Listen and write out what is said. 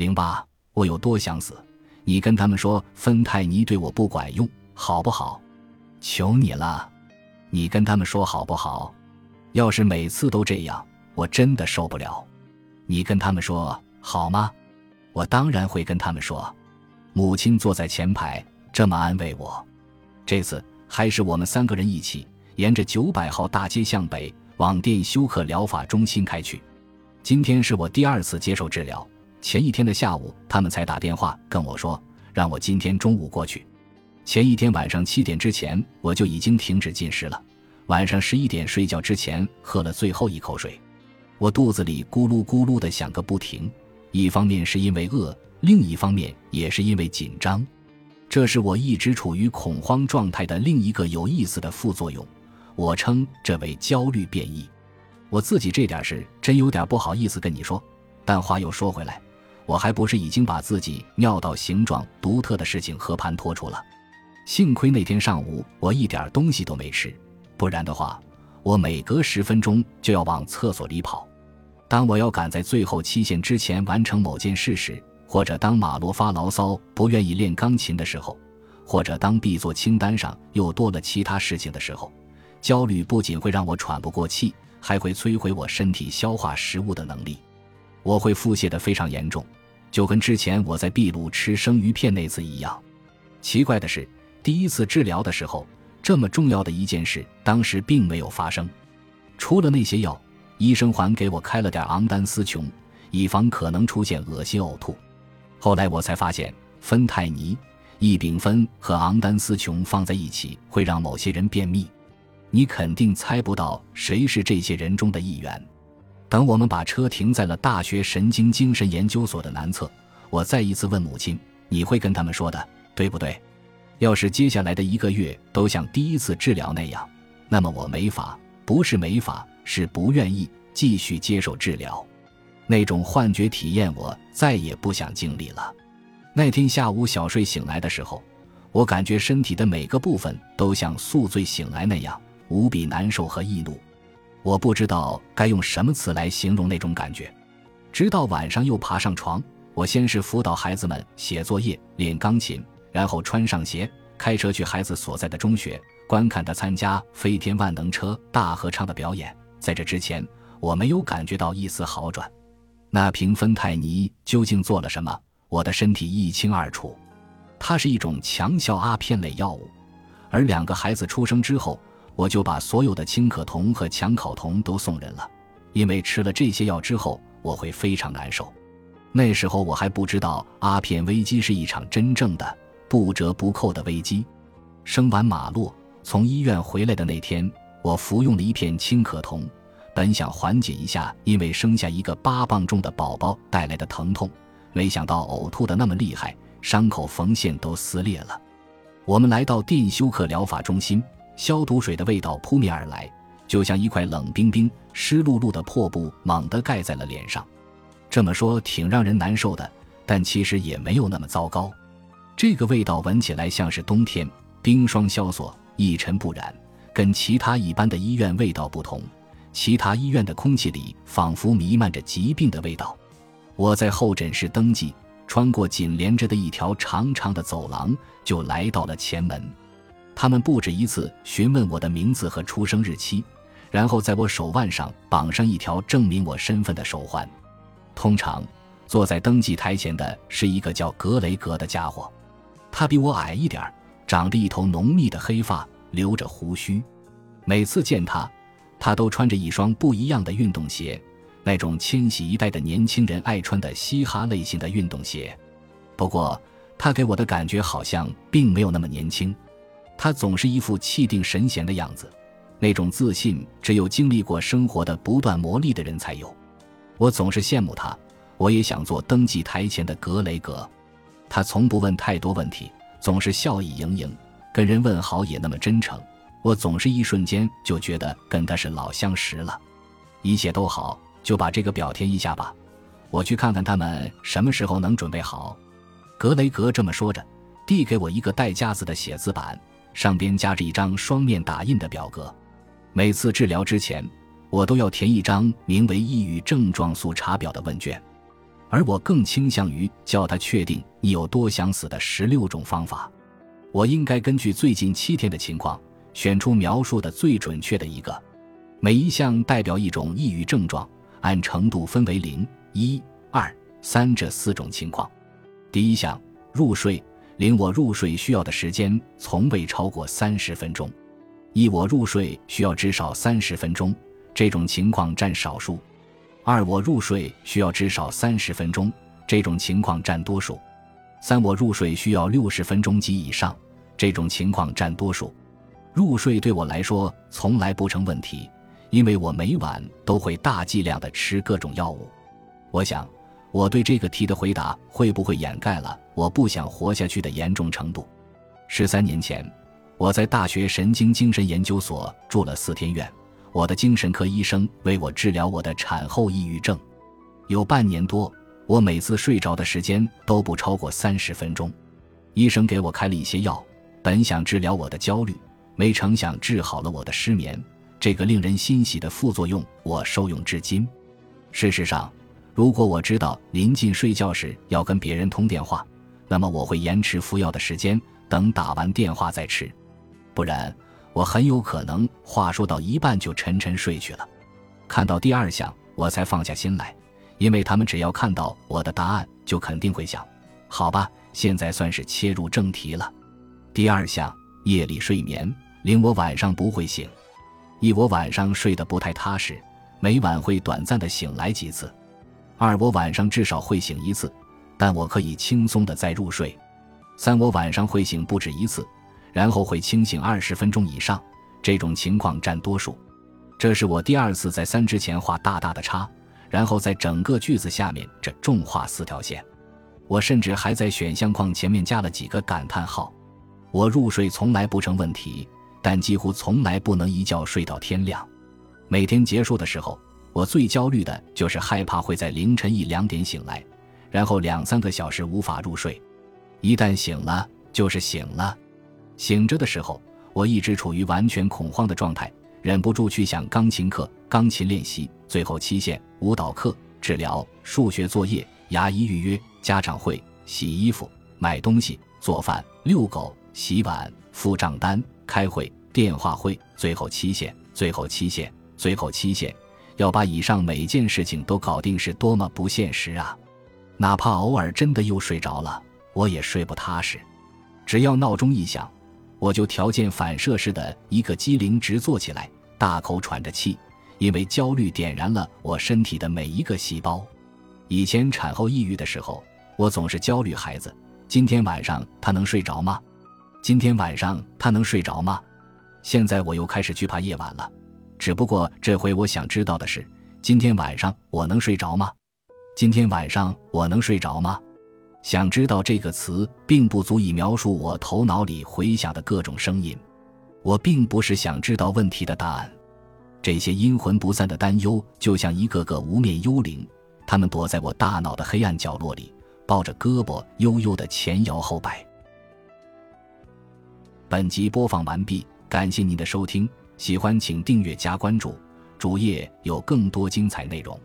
零八，我有多想死？你跟他们说芬太尼对我不管用，好不好？求你了，你跟他们说好不好？要是每次都这样，我真的受不了。你跟他们说好吗？我当然会跟他们说。母亲坐在前排，这么安慰我。这次还是我们三个人一起，沿着九百号大街向北，往电休克疗法中心开去。今天是我第二次接受治疗。前一天的下午，他们才打电话跟我说，让我今天中午过去。前一天晚上七点之前，我就已经停止进食了。晚上十一点睡觉之前，喝了最后一口水。我肚子里咕噜咕噜的响个不停，一方面是因为饿，另一方面也是因为紧张。这是我一直处于恐慌状态的另一个有意思的副作用，我称这为焦虑变异。我自己这点事真有点不好意思跟你说，但话又说回来。我还不是已经把自己尿道形状独特的事情和盘托出了？幸亏那天上午我一点东西都没吃，不然的话，我每隔十分钟就要往厕所里跑。当我要赶在最后期限之前完成某件事时，或者当马洛发牢骚不愿意练钢琴的时候，或者当必做清单上又多了其他事情的时候，焦虑不仅会让我喘不过气，还会摧毁我身体消化食物的能力。我会腹泻的非常严重。就跟之前我在秘鲁吃生鱼片那次一样，奇怪的是，第一次治疗的时候，这么重要的一件事当时并没有发生。除了那些药，医生还给我开了点昂丹司琼，以防可能出现恶心呕吐。后来我才发现，芬太尼、异丙酚和昂丹司琼放在一起会让某些人便秘。你肯定猜不到谁是这些人中的一员。等我们把车停在了大学神经精神研究所的南侧，我再一次问母亲：“你会跟他们说的，对不对？要是接下来的一个月都像第一次治疗那样，那么我没法，不是没法，是不愿意继续接受治疗。那种幻觉体验，我再也不想经历了。那天下午小睡醒来的时候，我感觉身体的每个部分都像宿醉醒来那样，无比难受和易怒。”我不知道该用什么词来形容那种感觉。直到晚上又爬上床，我先是辅导孩子们写作业、练钢琴，然后穿上鞋，开车去孩子所在的中学，观看他参加飞天万能车大合唱的表演。在这之前，我没有感觉到一丝好转。那瓶芬太尼究竟做了什么？我的身体一清二楚。它是一种强效阿片类药物，而两个孩子出生之后。我就把所有的氢可酮和强考酮都送人了，因为吃了这些药之后我会非常难受。那时候我还不知道阿片危机是一场真正的不折不扣的危机。生完马洛从医院回来的那天，我服用了一片氢可酮，本想缓解一下因为生下一个八磅重的宝宝带来的疼痛，没想到呕吐的那么厉害，伤口缝线都撕裂了。我们来到电休克疗法中心。消毒水的味道扑面而来，就像一块冷冰冰、湿漉漉的破布猛地盖在了脸上。这么说挺让人难受的，但其实也没有那么糟糕。这个味道闻起来像是冬天，冰霜萧索，一尘不染，跟其他一般的医院味道不同。其他医院的空气里仿佛弥漫着疾病的味道。我在候诊室登记，穿过紧连着的一条长长的走廊，就来到了前门。他们不止一次询问我的名字和出生日期，然后在我手腕上绑上一条证明我身份的手环。通常，坐在登记台前的是一个叫格雷格的家伙，他比我矮一点长着一头浓密的黑发，留着胡须。每次见他，他都穿着一双不一样的运动鞋，那种千禧一代的年轻人爱穿的嘻哈类型的运动鞋。不过，他给我的感觉好像并没有那么年轻。他总是一副气定神闲的样子，那种自信只有经历过生活的不断磨砺的人才有。我总是羡慕他，我也想做登记台前的格雷格。他从不问太多问题，总是笑意盈盈，跟人问好也那么真诚。我总是一瞬间就觉得跟他是老相识了。一切都好，就把这个表填一下吧。我去看看他们什么时候能准备好。格雷格这么说着，递给我一个带夹子的写字板。上边夹着一张双面打印的表格，每次治疗之前，我都要填一张名为“抑郁症状速查表”的问卷。而我更倾向于叫他确定你有多想死的十六种方法。我应该根据最近七天的情况，选出描述的最准确的一个。每一项代表一种抑郁症状，按程度分为零、一、二、三这四种情况。第一项，入睡。零，我入睡需要的时间从未超过三十分钟。一，我入睡需要至少三十分钟，这种情况占少数。二，我入睡需要至少三十分钟，这种情况占多数。三，我入睡需要六十分钟及以上，这种情况占多数。入睡对我来说从来不成问题，因为我每晚都会大剂量的吃各种药物。我想。我对这个题的回答会不会掩盖了我不想活下去的严重程度？十三年前，我在大学神经精神研究所住了四天院，我的精神科医生为我治疗我的产后抑郁症。有半年多，我每次睡着的时间都不超过三十分钟。医生给我开了一些药，本想治疗我的焦虑，没成想治好了我的失眠。这个令人欣喜的副作用，我受用至今。事实上。如果我知道临近睡觉时要跟别人通电话，那么我会延迟服药的时间，等打完电话再吃。不然，我很有可能话说到一半就沉沉睡去了。看到第二项，我才放下心来，因为他们只要看到我的答案，就肯定会想：好吧，现在算是切入正题了。第二项，夜里睡眠令我晚上不会醒。一，我晚上睡得不太踏实，每晚会短暂的醒来几次。二，我晚上至少会醒一次，但我可以轻松的再入睡。三，我晚上会醒不止一次，然后会清醒二十分钟以上，这种情况占多数。这是我第二次在三之前画大大的叉，然后在整个句子下面这重画四条线。我甚至还在选项框前面加了几个感叹号。我入睡从来不成问题，但几乎从来不能一觉睡到天亮。每天结束的时候。我最焦虑的就是害怕会在凌晨一两点醒来，然后两三个小时无法入睡。一旦醒了，就是醒了。醒着的时候，我一直处于完全恐慌的状态，忍不住去想钢琴课、钢琴练习、最后期限、舞蹈课、治疗、数学作业、牙医预约、家长会、洗衣服、买东西、做饭、遛狗、洗碗、付账单、开会、电话会、最后期限、最后期限、最后期限。要把以上每件事情都搞定是多么不现实啊！哪怕偶尔真的又睡着了，我也睡不踏实。只要闹钟一响，我就条件反射似的一个机灵直坐起来，大口喘着气，因为焦虑点燃了我身体的每一个细胞。以前产后抑郁的时候，我总是焦虑孩子：今天晚上他能睡着吗？今天晚上他能睡着吗？现在我又开始惧怕夜晚了。只不过这回我想知道的是，今天晚上我能睡着吗？今天晚上我能睡着吗？想知道这个词并不足以描述我头脑里回响的各种声音。我并不是想知道问题的答案。这些阴魂不散的担忧，就像一个个无面幽灵，他们躲在我大脑的黑暗角落里，抱着胳膊悠悠的前摇后摆。本集播放完毕，感谢您的收听。喜欢请订阅加关注，主页有更多精彩内容。